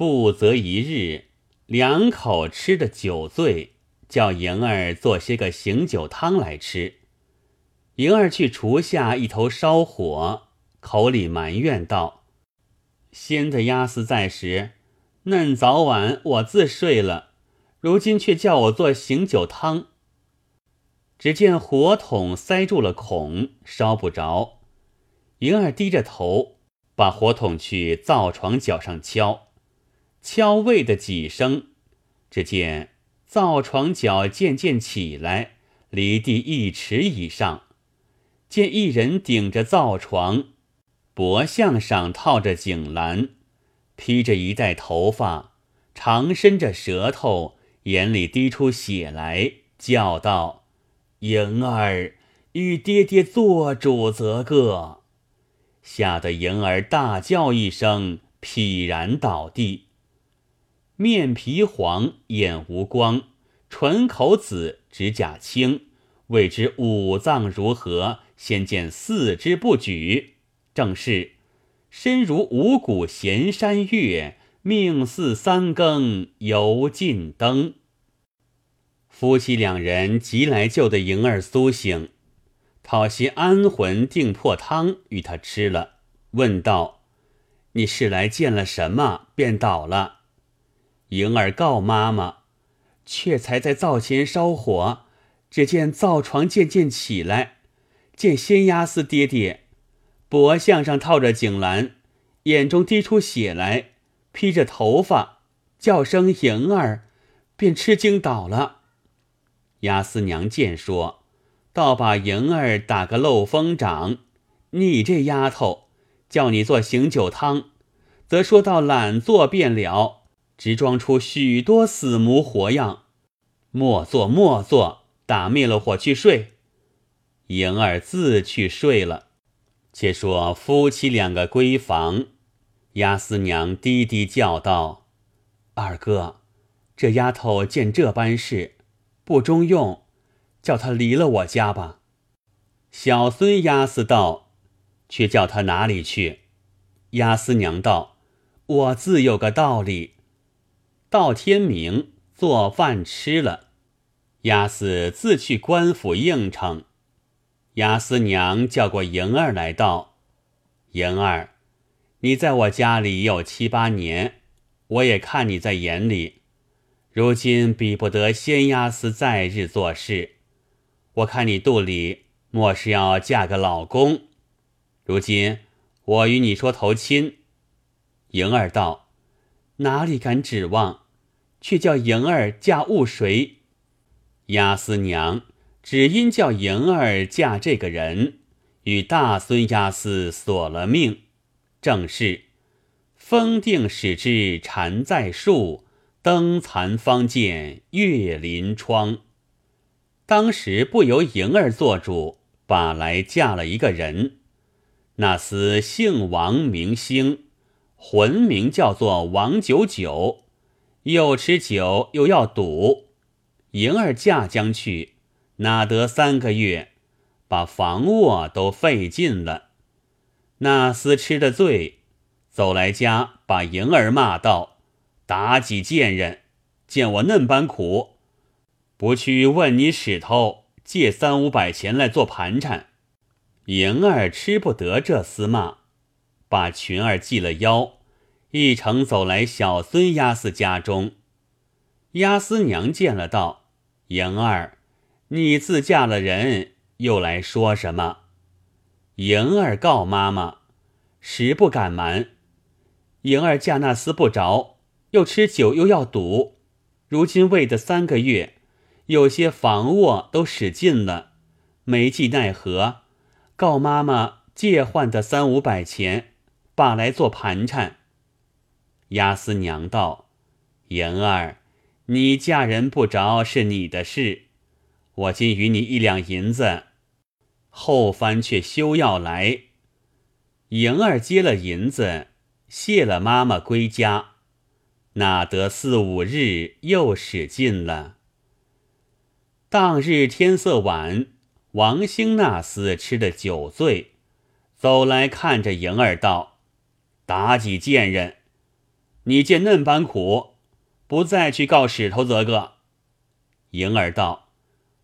不择一日，两口吃的酒醉，叫莹儿做些个醒酒汤来吃。莹儿去厨下一头烧火，口里埋怨道：“先的鸭丝在时，嫩早晚我自睡了，如今却叫我做醒酒汤。”只见火筒塞住了孔，烧不着。莹儿低着头，把火筒去灶床脚上敲，敲喂的几声，只见灶床脚渐渐起来，离地一尺以上。见一人顶着灶床，脖项上套着锦篮，披着一袋头发，长伸着舌头，眼里滴出血来，叫道：“莹儿，与爹爹做主则个！”吓得莹儿大叫一声，劈然倒地，面皮黄，眼无光，唇口紫，指甲青，未知五脏如何。先见四肢不举，正是身如五谷闲山月，命似三更油尽灯。夫妻两人急来救的莹儿苏醒，讨些安魂定魄汤与他吃了，问道：“你是来见了什么，便倒了？”莹儿告妈妈：“却才在灶前烧火，只见灶床渐渐起来。”见仙鸦似爹爹，脖项上套着锦篮，眼中滴出血来，披着头发，叫声莹儿，便吃惊倒了。押司娘见说，倒把莹儿打个漏风掌。你这丫头，叫你做醒酒汤，则说到懒做便了，直装出许多死模活样。莫做莫做，打灭了火去睡。莹儿自去睡了。且说夫妻两个闺房，押司娘低低叫道：“二哥，这丫头见这般事，不中用，叫她离了我家吧。”小孙押司道：“却叫她哪里去？”押司娘道：“我自有个道理。到天明做饭吃了，押司自去官府应承。”雅思娘叫过莹儿来道：“莹儿，你在我家里有七八年，我也看你在眼里。如今比不得先押司在日做事，我看你肚里莫是要嫁个老公。如今我与你说投亲。”莹儿道：“哪里敢指望？却叫莹儿嫁误谁？”押司娘。只因叫莹儿嫁这个人，与大孙押司索了命。正是风定使之缠在树，灯残方见月临窗。当时不由莹儿做主，把来嫁了一个人。那厮姓王名兴，魂名叫做王九九，又吃酒又要赌。莹儿嫁将去。哪得三个月，把房卧都费尽了。那厮吃的醉，走来家，把莹儿骂道：“妲己贱人，见我嫩般苦，不去问你使头借三五百钱来做盘缠。”莹儿吃不得这厮骂，把裙儿系了腰，一程走来小孙押司家中。押司娘见了，道：“莹儿。”你自嫁了人，又来说什么？莹儿告妈妈，实不敢瞒。莹儿嫁那厮不着，又吃酒又要赌，如今喂的三个月，有些房卧都使尽了，没计奈何，告妈妈借换的三五百钱，把来做盘缠。押司娘道：“莹儿，你嫁人不着是你的事。”我今与你一两银子，后番却休要来。莹儿接了银子，谢了妈妈归家，哪得四五日又使尽了。当日天色晚，王兴那厮吃的酒醉，走来看着莹儿道：“妲己贱人，你见嫩般苦，不再去告使头则个？”莹儿道：“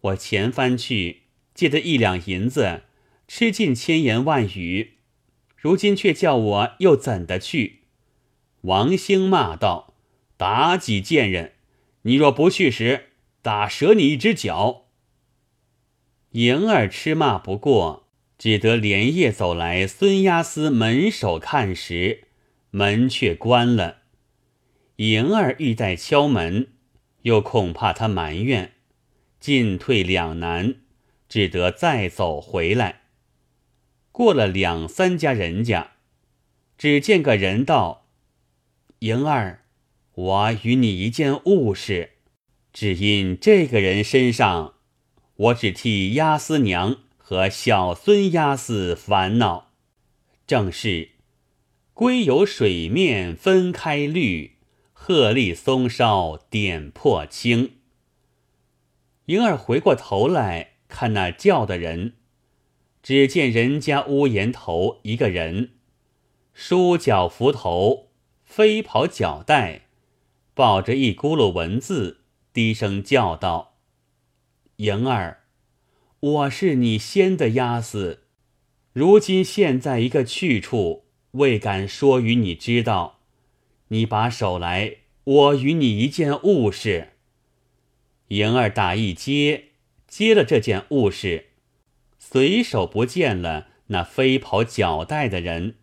我前番去借的一两银子，吃尽千言万语，如今却叫我又怎的去？”王兴骂道：“妲己贱人！你若不去时，打折你一只脚！”莹儿吃骂不过，只得连夜走来孙押司门首看时，门却关了。莹儿欲待敲门。又恐怕他埋怨，进退两难，只得再走回来。过了两三家人家，只见个人道：“莹儿，我与你一件物事，只因这个人身上，我只替押司娘和小孙押司烦恼。正是龟有水面分开绿。”鹤立松梢点破青。莹儿回过头来看那叫的人，只见人家屋檐头一个人，梳脚扶头，飞袍脚带，抱着一咕噜文字，低声叫道：“莹儿，我是你先的押司，如今现在一个去处，未敢说与你知道。”你把手来，我与你一件物事。莹儿打一接，接了这件物事，随手不见了那飞跑脚带的人。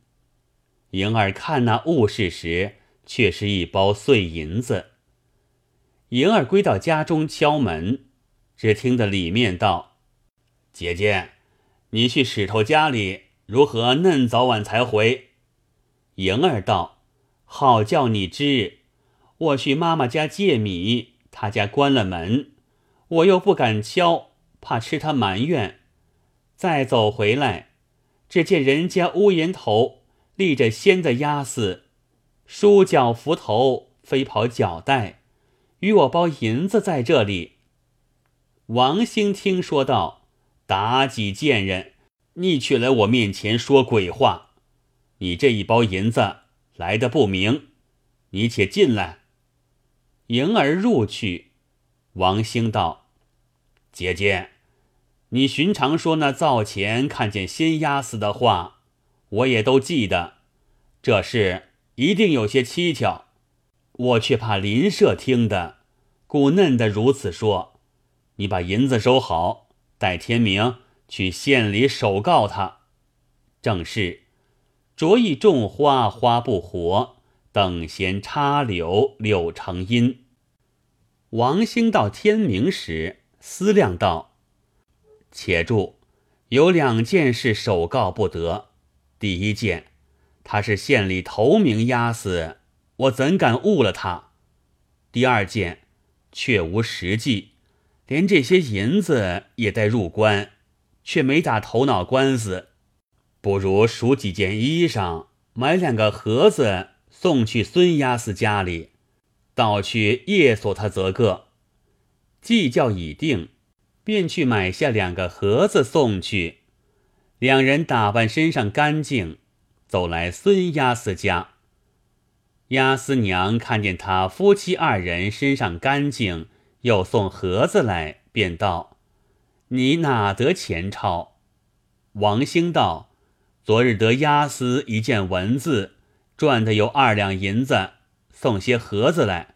莹儿看那物事时，却是一包碎银子。莹儿归到家中敲门，只听得里面道：“姐姐，你去石头家里，如何嫩早晚才回？”莹儿道。好叫你知，我去妈妈家借米，她家关了门，我又不敢敲，怕吃他埋怨。再走回来，只见人家屋檐头立着仙的鸭子，梳脚扶头，飞跑脚带，与我包银子在这里。王兴听说道：“妲己贱人，你却来我面前说鬼话！你这一包银子。”来的不明，你且进来。迎儿入去，王兴道：“姐姐，你寻常说那灶前看见仙鸭子的话，我也都记得。这事一定有些蹊跷，我却怕邻舍听的，故嫩的如此说。你把银子收好，待天明去县里首告他。正是。”着意种花花不活，等闲插柳柳成荫。王兴到天明时思量道：“且住，有两件事首告不得。第一件，他是县里头名押司，我怎敢误了他？第二件，却无实际，连这些银子也带入关，却没打头脑官司。”不如数几件衣裳，买两个盒子送去孙押司家里，倒去夜锁他则个。计较已定，便去买下两个盒子送去。两人打扮身上干净，走来孙押司家。押司娘看见他夫妻二人身上干净，又送盒子来，便道：“你哪得钱钞？”王兴道。昨日得押司一件文字，赚的有二两银子，送些盒子来。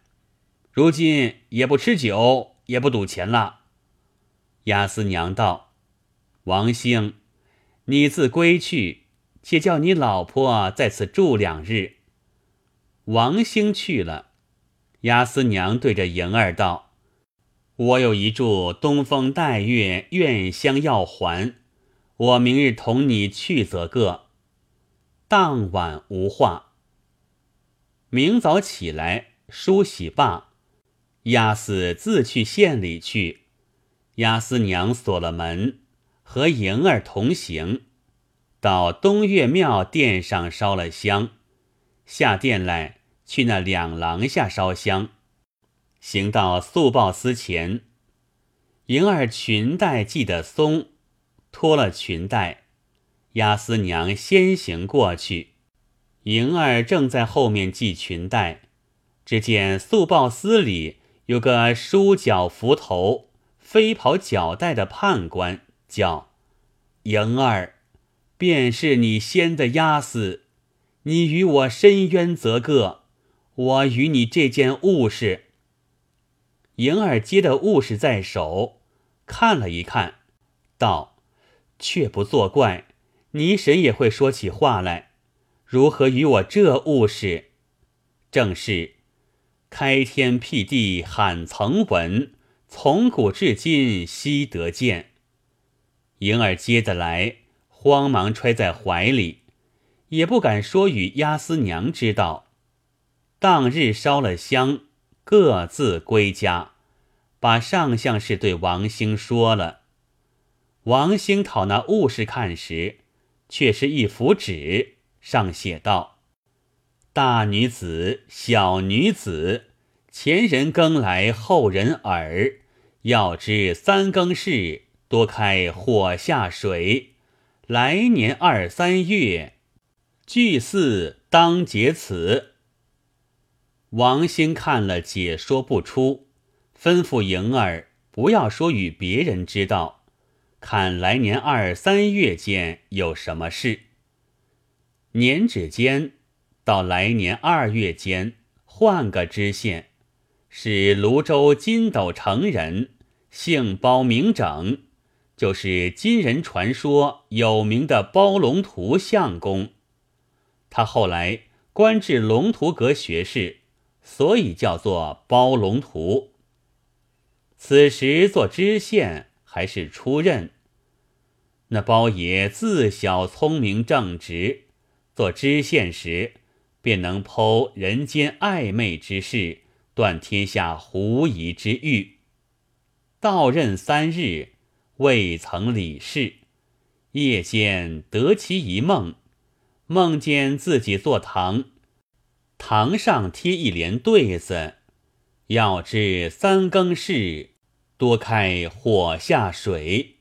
如今也不吃酒，也不赌钱了。押司娘道：“王兴，你自归去，且叫你老婆在此住两日。”王兴去了，押司娘对着莹儿道：“我有一柱东风带月愿香要还。”我明日同你去则个。当晚无话。明早起来梳洗罢，押司自去县里去。押司娘锁了门，和莹儿同行，到东岳庙殿上烧了香，下殿来去那两廊下烧香，行到素报司前，莹儿裙带系得松。脱了裙带，押司娘先行过去，莹儿正在后面系裙带。只见素报司里有个梳脚扶头、飞跑脚带的判官，叫莹儿，便是你先的押司。你与我深冤则个，我与你这件物事。莹儿接的物事在手，看了一看，道：“却不作怪，泥神也会说起话来，如何与我这物事？正是。”开天辟地罕曾闻，从古至今稀得见。莹儿接得来，慌忙揣在怀里，也不敢说与押司娘知道。当日烧了香，各自归家，把上相事对王兴说了。王兴讨那物事看时，却是一幅纸，上写道。大女子、小女子，前人耕来后人耳。要知三更事，多开火下水。来年二三月，聚四当结此。王兴看了，解说不出，吩咐莹儿不要说与别人知道，看来年二三月间有什么事。年指间。到来年二月间，换个知县，是泸州金斗城人，姓包名整，就是今人传说有名的包龙图相公。他后来官至龙图阁学士，所以叫做包龙图。此时做知县还是出任。那包爷自小聪明正直，做知县时。便能剖人间暧昧之事，断天下狐疑之欲。到任三日，未曾理事。夜间得其一梦，梦见自己坐堂，堂上贴一联对子：“要知三更事，多开火下水。”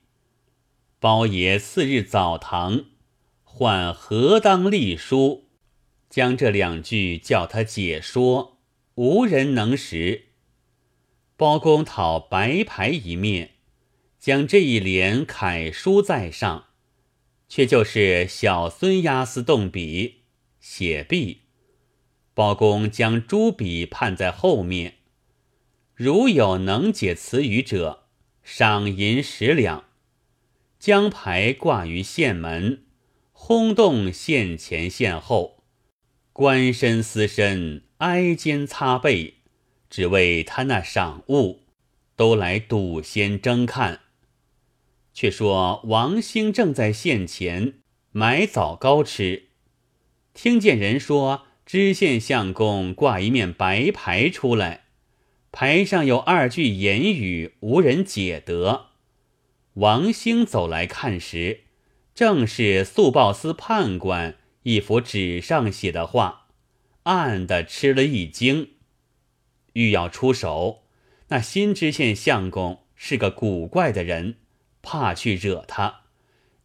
包爷次日早堂，唤何当立书。将这两句叫他解说，无人能识。包公讨白牌一面，将这一联楷书在上，却就是小孙押司动笔写毕。包公将朱笔判在后面，如有能解词语者，赏银十两。将牌挂于县门，轰动县前县后。官绅私绅挨肩擦背，只为他那赏物，都来赌先争看。却说王兴正在县前买枣糕吃，听见人说知县相公挂一面白牌出来，牌上有二句言语，无人解得。王兴走来看时，正是速报司判官。一幅纸上写的话，暗的吃了一惊，欲要出手。那新知县相公是个古怪的人，怕去惹他，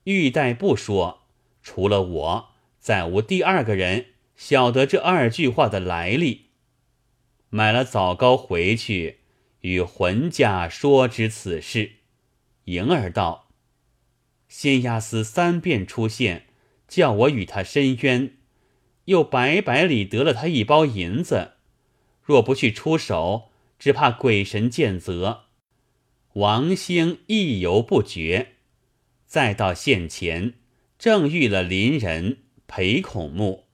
欲待不说，除了我，再无第二个人晓得这二句话的来历。买了枣糕回去，与浑家说知此事。莹儿道：“仙押司三遍出现。”叫我与他申冤，又白白里得了他一包银子，若不去出手，只怕鬼神见责。王兴意犹不决，再到县前，正遇了邻人裴孔目。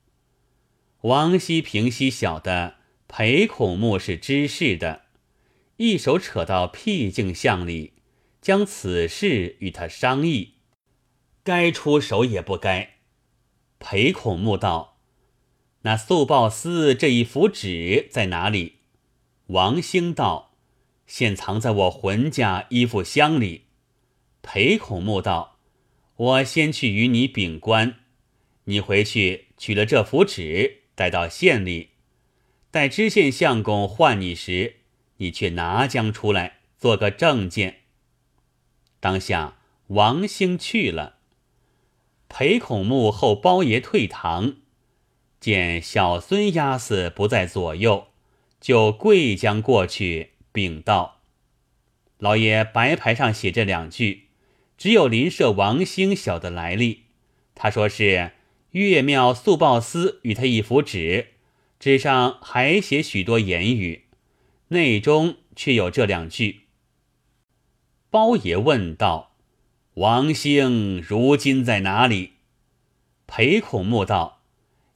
王熙平熙晓得裴孔目是知事的，一手扯到僻静巷里，将此事与他商议，该出手也不该。裴孔目道：“那速报司这一幅纸在哪里？”王兴道：“现藏在我浑家衣服箱里。”裴孔目道：“我先去与你禀官，你回去取了这幅纸，带到县里，待知县相公唤你时，你却拿将出来，做个证件。”当下王兴去了。裴孔目后，包爷退堂，见小孙押司不在左右，就跪将过去，禀道：“老爷，白牌上写这两句，只有邻舍王兴晓得来历。他说是岳庙速报司与他一幅纸，纸上还写许多言语，内中却有这两句。”包爷问道：“王兴如今在哪里？”裴孔木道：“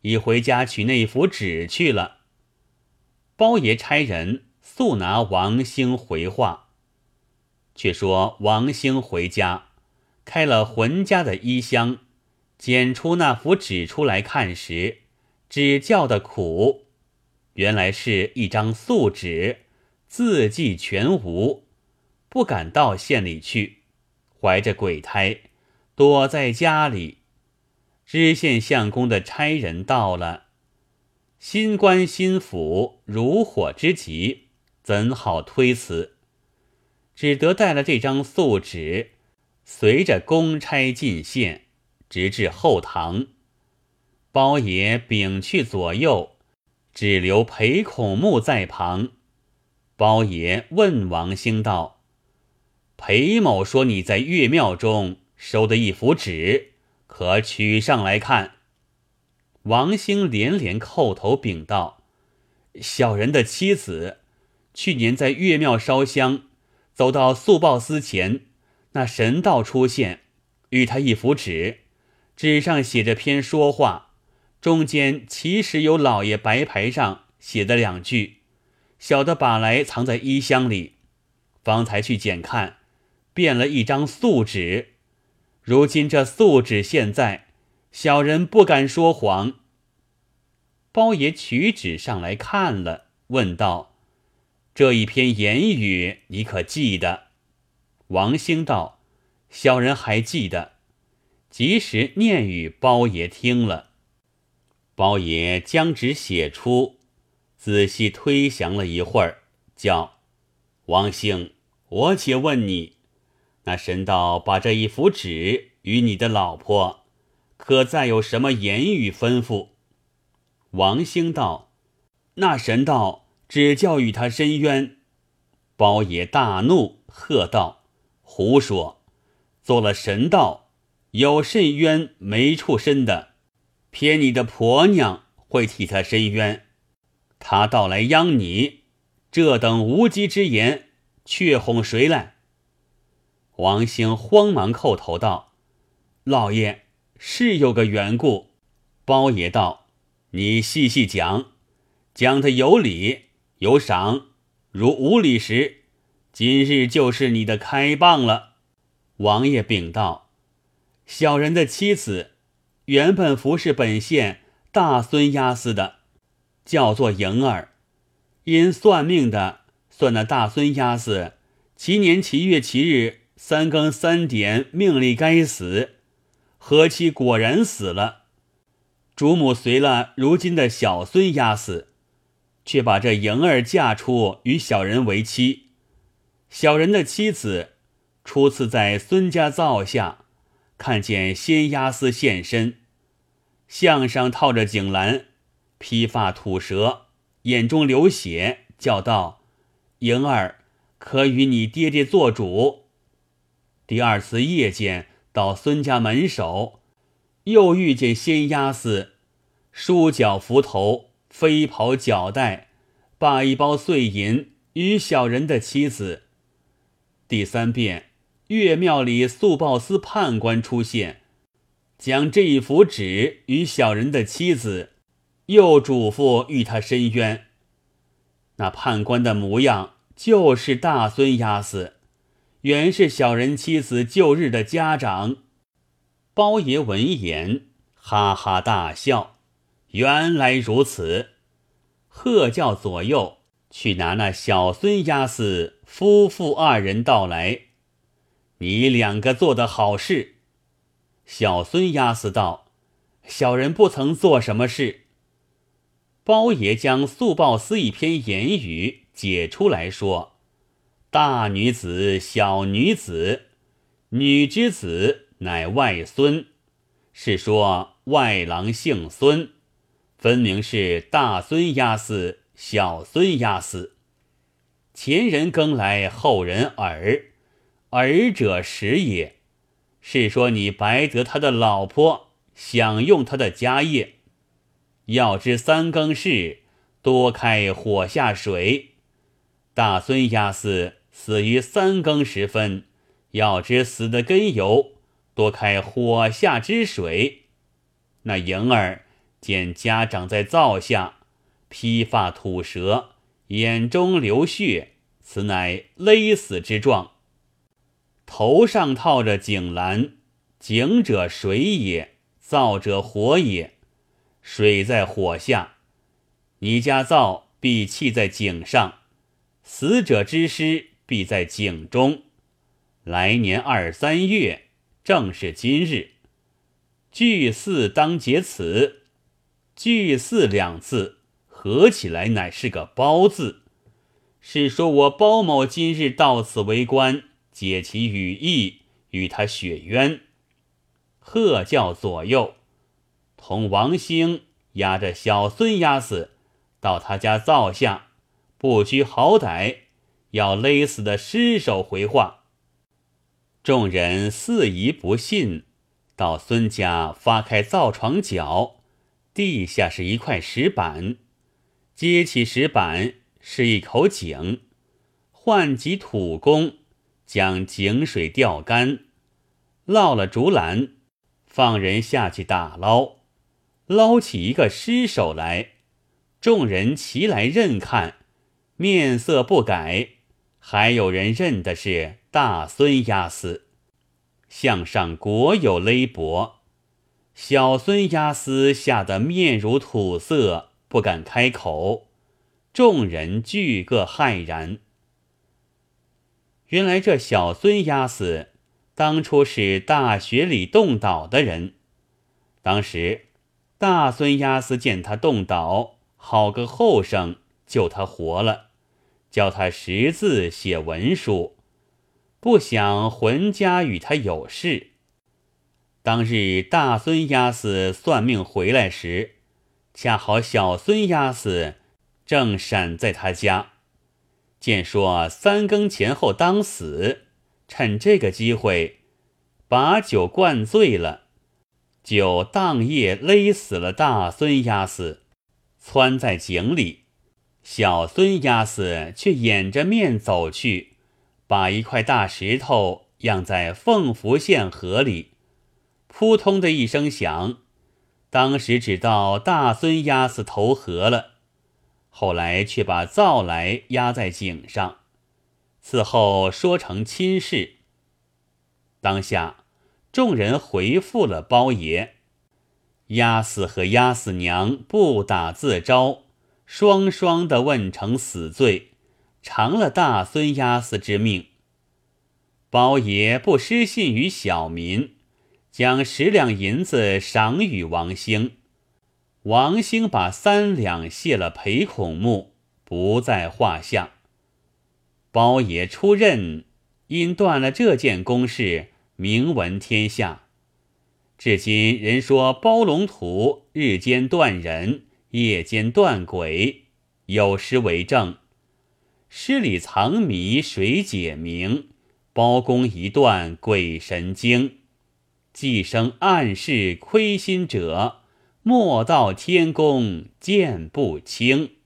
已回家取那幅纸去了。”包爷差人速拿王兴回话。却说王兴回家，开了浑家的衣箱，捡出那幅纸出来看时，只叫的苦，原来是一张素纸，字迹全无，不敢到县里去，怀着鬼胎，躲在家里。知县相公的差人到了。新官新府如火之急，怎好推辞？只得带了这张素纸，随着公差进县，直至后堂。包爷禀去左右，只留裴孔木在旁。包爷问王兴道：“裴某说你在岳庙中收的一幅纸，可取上来看？”王兴连连叩头禀道：“小人的妻子去年在岳庙烧香，走到速报司前，那神道出现，与他一幅纸，纸上写着篇说话，中间其实有老爷白牌上写的两句，小的把来藏在衣箱里，方才去检看，变了一张素纸。如今这素纸现在。”小人不敢说谎。包爷取纸上来看了，问道：“这一篇言语，你可记得？”王兴道：“小人还记得。”及时念与包爷听了。包爷将纸写出，仔细推详了一会儿，叫王兴：“我且问你，那神道把这一幅纸与你的老婆？”可再有什么言语吩咐？王兴道：“那神道只教与他伸冤。”包爷大怒，喝道：“胡说！做了神道，有甚冤没处伸的？偏你的婆娘会替他伸冤。他到来央你，这等无稽之言，却哄谁来？”王兴慌忙叩头道：“老爷。”是有个缘故，包爷道：“你细细讲，讲的有理有赏。如无理时，今日就是你的开棒了。”王爷禀道：“小人的妻子原本服侍本县大孙押司的，叫做莹儿。因算命的算那大孙押司，其年其月其日三更三点命里该死。”何妻果然死了，主母随了如今的小孙押死，却把这莹儿嫁出与小人为妻。小人的妻子初次在孙家灶下看见仙押司现身，项上套着锦兰，披发吐舌，眼中流血，叫道：“莹儿，可与你爹爹做主。”第二次夜间。到孙家门首，又遇见仙押司，梳脚扶头，飞袍脚带，把一包碎银与小人的妻子。第三遍，岳庙里速报司判官出现，将这一幅纸与小人的妻子，又嘱咐与他申冤。那判官的模样，就是大孙押司。原是小人妻子旧日的家长，包爷闻言哈哈大笑。原来如此，喝叫左右去拿那小孙押司夫妇二人到来。你两个做的好事。小孙押司道：“小人不曾做什么事。”包爷将速报司一篇言语解出来说。大女子，小女子，女之子乃外孙，是说外郎姓孙，分明是大孙押司小孙押司。前人更来后人耳，耳者食也。是说你白得他的老婆，享用他的家业。要知三更事，多开火下水。大孙押死死于三更时分，要知死的根由，多开火下之水。那莹儿见家长在灶下，披发吐舌，眼中流血，此乃勒死之状。头上套着井栏，井者水也，灶者火也。水在火下，你家灶必弃在井上，死者之尸必在井中。来年二三月，正是今日。聚四当结此，聚四两字合起来乃是个包字，是说我包某今日到此为官。解其羽翼，与他雪冤。喝叫左右，同王兴押着小孙押子到他家灶下，不拘好歹，要勒死的尸首回话。众人四疑不信，到孙家发开灶床脚，地下是一块石板，揭起石板是一口井，唤几土工。将井水吊干，捞了竹篮，放人下去打捞，捞起一个尸首来。众人齐来认看，面色不改，还有人认的是大孙押司。项上果有勒脖，小孙押司吓得面如土色，不敢开口。众人俱各骇然。原来这小孙押司当初是大学里冻倒的人。当时大孙押司见他冻倒，好个后生，救他活了，教他识字写文书。不想浑家与他有事。当日大孙押司算命回来时，恰好小孙押司正闪在他家。见说三更前后当死，趁这个机会，把酒灌醉了，就当夜勒死了大孙押司，窜在井里。小孙押司却掩着面走去，把一块大石头漾在凤福县河里，扑通的一声响，当时只道大孙押司投河了。后来却把灶来压在井上，此后说成亲事。当下众人回复了包爷，押司和押司娘不打自招，双双的问成死罪，偿了大孙押司之命。包爷不失信于小民，将十两银子赏与王兴。王兴把三两谢了裴孔目，不在话下。包爷出任，因断了这件公事，名闻天下。至今人说包龙图日间断人，夜间断鬼，有诗为证：诗里藏谜谁解明？包公一断鬼神经，既生暗室亏心者。莫道天公见不清。